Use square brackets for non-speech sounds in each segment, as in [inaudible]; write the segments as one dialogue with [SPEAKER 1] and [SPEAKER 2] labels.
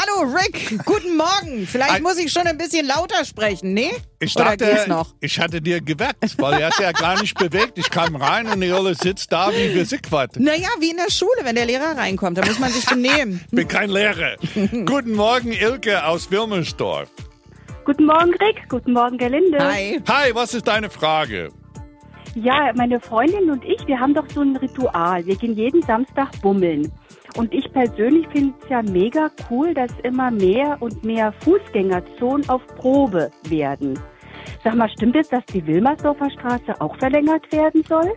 [SPEAKER 1] Hallo Rick, guten Morgen. Vielleicht
[SPEAKER 2] Ein-
[SPEAKER 1] muss ich schon ein bisschen lauter sprechen, ne?
[SPEAKER 2] Ich dachte, ich hatte dir geweckt, weil er ist ja gar nicht bewegt. Ich kam rein und die Olle sitzt da wie Gesichtwart.
[SPEAKER 1] Naja, wie in der Schule, wenn der Lehrer reinkommt, da muss man sich benehmen.
[SPEAKER 2] Bin kein Lehrer. Guten Morgen, Ilke aus Wilmersdorf.
[SPEAKER 3] Guten Morgen, Rick. Guten Morgen, Gerlinde.
[SPEAKER 1] Hi.
[SPEAKER 2] Hi, was ist deine Frage?
[SPEAKER 3] Ja, meine Freundin und ich, wir haben doch so ein Ritual. Wir gehen jeden Samstag bummeln. Und ich persönlich finde es ja mega cool, dass immer mehr und mehr Fußgängerzonen auf Probe werden. Sag mal, stimmt es, dass die Wilmersdorfer Straße auch verlängert werden soll?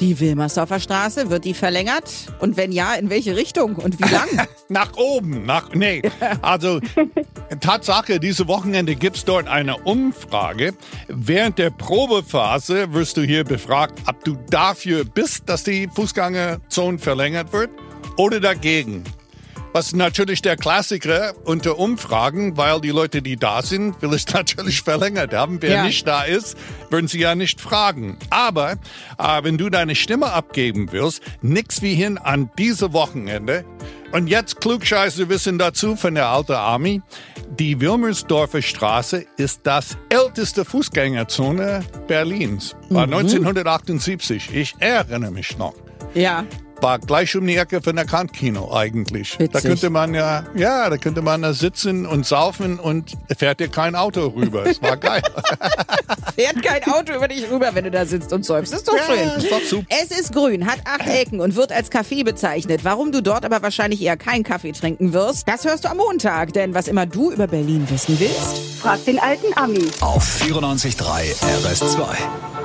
[SPEAKER 1] Die Wilmersdorfer Straße, wird die verlängert? Und wenn ja, in welche Richtung und wie lang? [laughs]
[SPEAKER 2] Nach oben, nach, nee. [laughs] Also, Tatsache, diese Wochenende gibt's dort eine Umfrage. Während der Probephase wirst du hier befragt, ob du dafür bist, dass die Fußgängerzone verlängert wird oder dagegen. Was natürlich der Klassiker unter Umfragen, weil die Leute, die da sind, will es [laughs] natürlich verlängert haben. Wer
[SPEAKER 1] Ja.
[SPEAKER 2] nicht da ist, würden sie ja nicht fragen. Aber äh, wenn du deine Stimme abgeben willst, nix wie hin an diese Wochenende. Und jetzt Klugscheiße wissen dazu von der alten Army. Die Wilmersdorfer Straße ist das älteste Fußgängerzone Berlins. War 1978. Ich erinnere mich noch
[SPEAKER 1] ja.
[SPEAKER 2] War gleich um die Ecke von der Kantkino eigentlich. Da
[SPEAKER 1] Witzig.
[SPEAKER 2] könnte man ja, ja, da könnte man da sitzen und saufen und fährt dir kein Auto rüber. Es war geil. [laughs]
[SPEAKER 1] Fährt kein Auto über dich rüber, wenn du da sitzt und säufst. Ist doch
[SPEAKER 2] Ja,
[SPEAKER 1] schön.
[SPEAKER 2] ist doch super.
[SPEAKER 1] Es ist grün, hat acht Ecken und wird als Kaffee bezeichnet. Warum du dort aber wahrscheinlich eher keinen Kaffee trinken wirst, das hörst du am Montag. Denn was immer du über Berlin wissen willst,
[SPEAKER 3] Frag den alten Ami.
[SPEAKER 4] Auf 94.3 RS2.